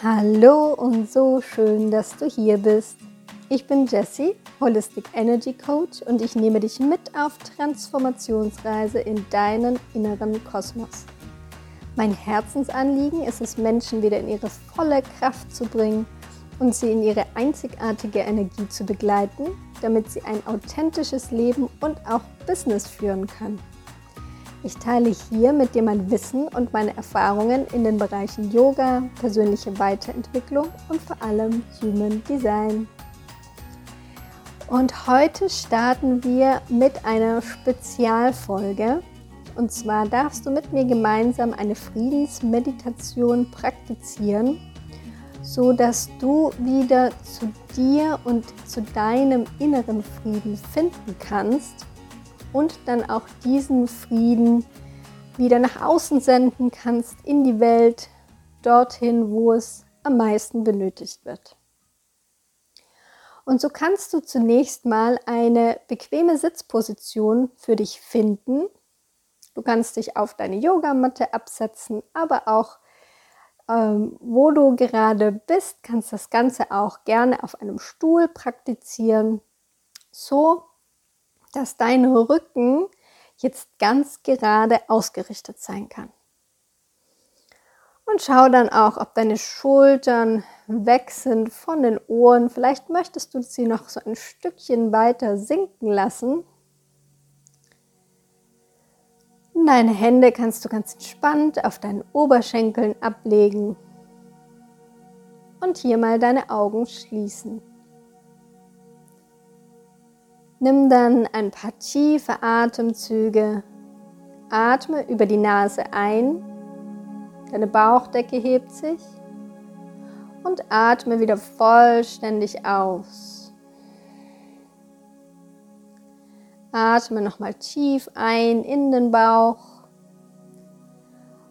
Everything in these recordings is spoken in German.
Hallo und so schön, dass du hier bist. Ich bin Jessie, Holistic Energy Coach und ich nehme dich mit auf Transformationsreise in deinen inneren Kosmos. Mein Herzensanliegen ist es, Menschen wieder in ihre volle Kraft zu bringen und sie in ihre einzigartige Energie zu begleiten, damit sie ein authentisches Leben und auch Business führen können. Ich teile hier mit dir mein Wissen und meine Erfahrungen in den Bereichen Yoga, persönliche Weiterentwicklung und vor allem Human Design. Und heute starten wir mit einer Spezialfolge. Und zwar darfst du mit mir gemeinsam eine Friedensmeditation praktizieren, so dass du wieder zu dir und zu deinem inneren Frieden finden kannst und dann auch diesen Frieden wieder nach außen senden kannst in die Welt, dorthin, wo es am meisten benötigt wird. Und so kannst du zunächst mal eine bequeme Sitzposition für dich finden. Du kannst dich auf deine Yogamatte absetzen, aber auch ähm, wo du gerade bist, kannst das Ganze auch gerne auf einem Stuhl praktizieren, so dass dein Rücken jetzt ganz gerade ausgerichtet sein kann. Und schau dann auch, ob deine Schultern weg sind von den Ohren. Vielleicht möchtest du sie noch so ein Stückchen weiter sinken lassen. Deine Hände kannst du ganz entspannt auf deinen Oberschenkeln ablegen. Und hier mal deine Augen schließen. Nimm dann ein paar tiefe Atemzüge. Atme über die Nase ein. Deine Bauchdecke hebt sich. Und atme wieder vollständig aus. Atme nochmal tief ein in den Bauch.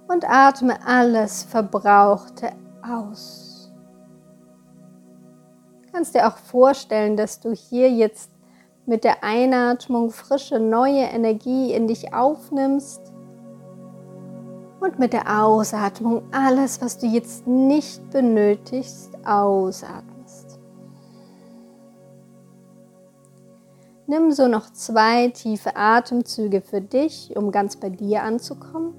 Und atme alles Verbrauchte aus. Kannst dir auch vorstellen, dass du hier jetzt mit der Einatmung frische neue Energie in dich aufnimmst und mit der Ausatmung alles, was du jetzt nicht benötigst, ausatmest. Nimm so noch zwei tiefe Atemzüge für dich, um ganz bei dir anzukommen.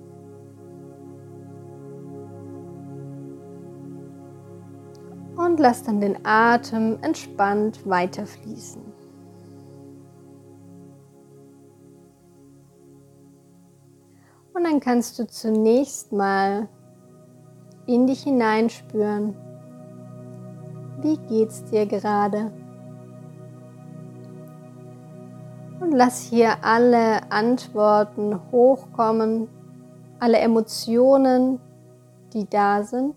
Und lass dann den Atem entspannt weiterfließen. Und dann kannst du zunächst mal in dich hineinspüren. Wie geht's dir gerade? Und lass hier alle Antworten hochkommen, alle Emotionen, die da sind.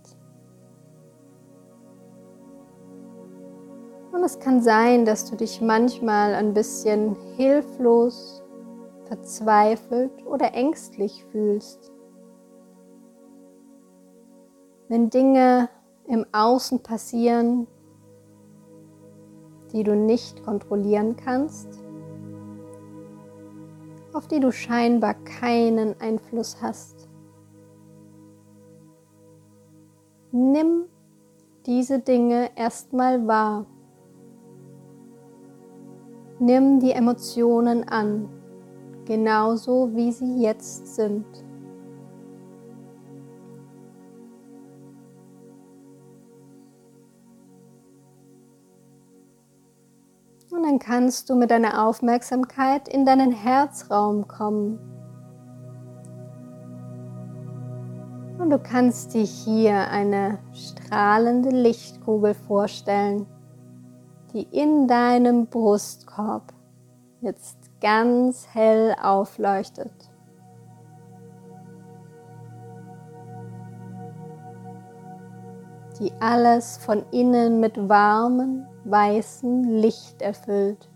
Und es kann sein, dass du dich manchmal ein bisschen hilflos verzweifelt oder ängstlich fühlst. Wenn Dinge im Außen passieren, die du nicht kontrollieren kannst, auf die du scheinbar keinen Einfluss hast. Nimm diese Dinge erstmal wahr. Nimm die Emotionen an genauso wie sie jetzt sind. Und dann kannst du mit deiner Aufmerksamkeit in deinen Herzraum kommen. Und du kannst dir hier eine strahlende Lichtkugel vorstellen, die in deinem Brustkorb jetzt ganz hell aufleuchtet. die alles von innen mit warmem, weißem Licht erfüllt.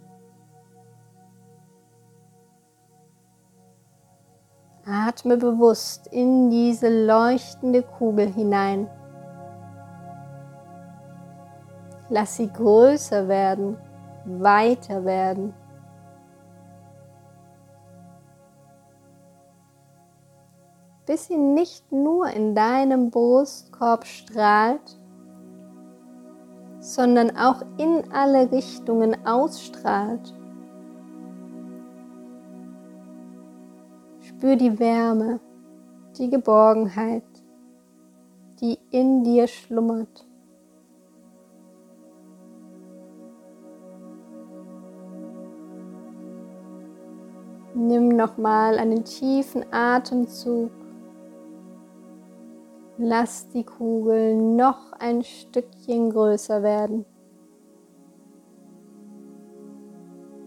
Atme bewusst in diese leuchtende Kugel hinein. Lass sie größer werden, weiter werden. Bis sie nicht nur in deinem Brustkorb strahlt, sondern auch in alle Richtungen ausstrahlt. Spür die Wärme, die Geborgenheit, die in dir schlummert. Nimm nochmal einen tiefen Atemzug. Lass die Kugel noch ein Stückchen größer werden.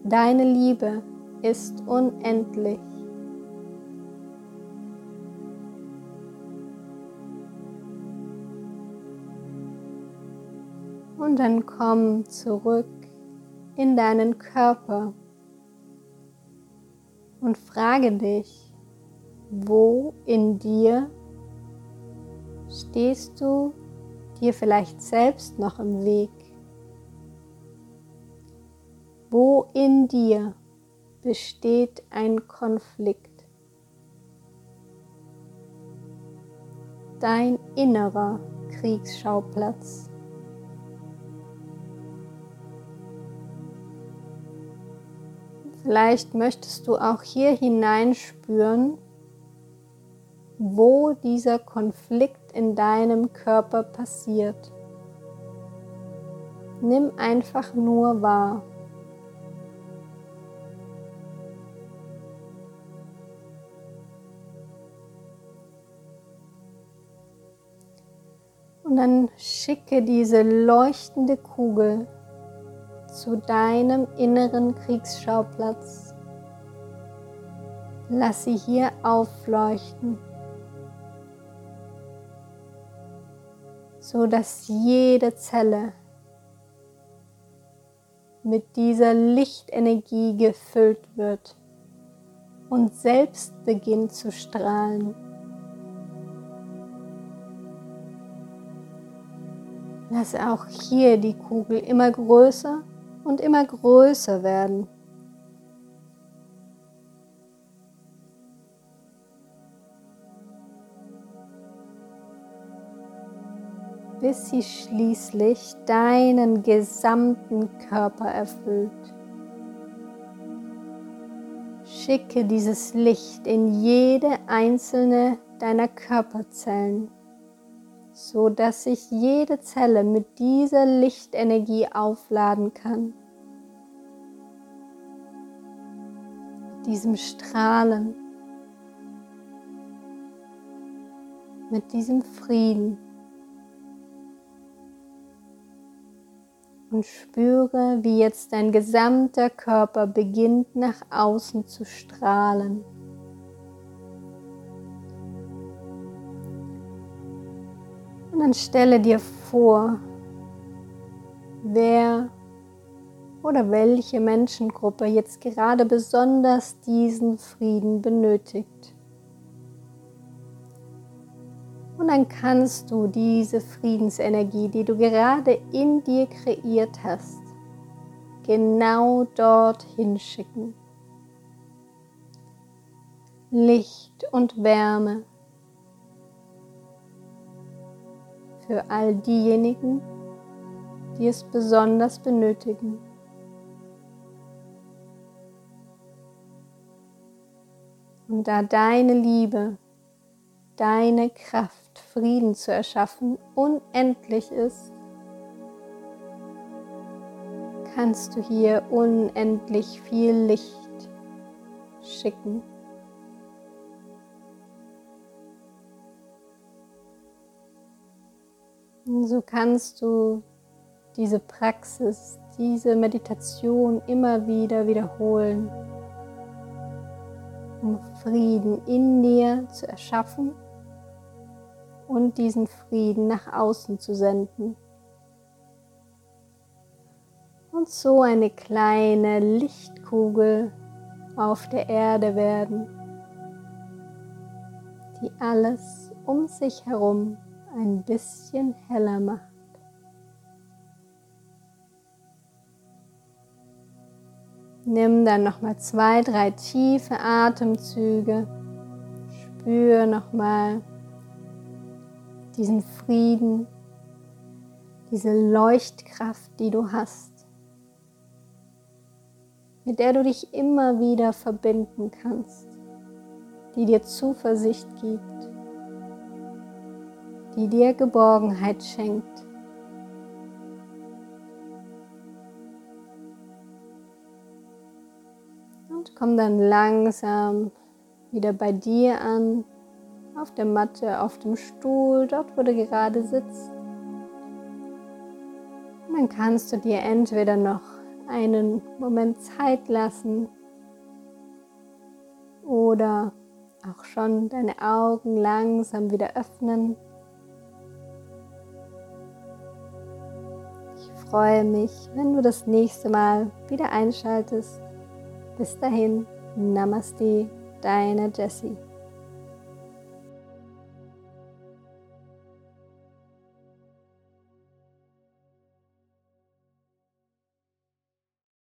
Deine Liebe ist unendlich. Und dann komm zurück in deinen Körper und frage dich, wo in dir stehst du dir vielleicht selbst noch im Weg? Wo in dir besteht ein Konflikt? Dein innerer Kriegsschauplatz. Vielleicht möchtest du auch hier hineinspüren, wo dieser Konflikt in deinem Körper passiert. Nimm einfach nur wahr. Und dann schicke diese leuchtende Kugel zu deinem inneren Kriegsschauplatz. Lass sie hier aufleuchten, so dass jede Zelle mit dieser Lichtenergie gefüllt wird und selbst beginnt zu strahlen. Lasse auch hier die Kugel immer größer und immer größer werden. Bis sie schließlich deinen gesamten Körper erfüllt. Schicke dieses Licht in jede einzelne deiner Körperzellen so dass sich jede Zelle mit dieser Lichtenergie aufladen kann. Mit diesem Strahlen, mit diesem Frieden. Und spüre, wie jetzt dein gesamter Körper beginnt nach außen zu strahlen. Und dann stelle dir vor, wer oder welche Menschengruppe jetzt gerade besonders diesen Frieden benötigt. Und dann kannst du diese Friedensenergie, die du gerade in dir kreiert hast, genau dorthin schicken. Licht und Wärme für all diejenigen, die es besonders benötigen. Und da deine Liebe, deine Kraft, Frieden zu erschaffen, unendlich ist, kannst du hier unendlich viel Licht schicken. So kannst du diese Praxis, diese Meditation immer wieder wiederholen, um Frieden in dir zu erschaffen und diesen Frieden nach außen zu senden. Und so eine kleine Lichtkugel auf der Erde werden, die alles um sich herum ein bisschen heller macht. Nimm dann nochmal zwei, drei tiefe Atemzüge. Spür nochmal diesen Frieden, diese Leuchtkraft, die du hast, mit der du dich immer wieder verbinden kannst, die dir Zuversicht gibt, die dir Geborgenheit schenkt. Und komm dann langsam wieder bei dir an, auf der Matte, auf dem Stuhl, dort wo du gerade sitzt. Und dann kannst du dir entweder noch einen Moment Zeit lassen oder auch schon deine Augen langsam wieder öffnen. Ich freue mich, wenn du das nächste Mal wieder einschaltest. Bis dahin, Namaste, deine Jessie.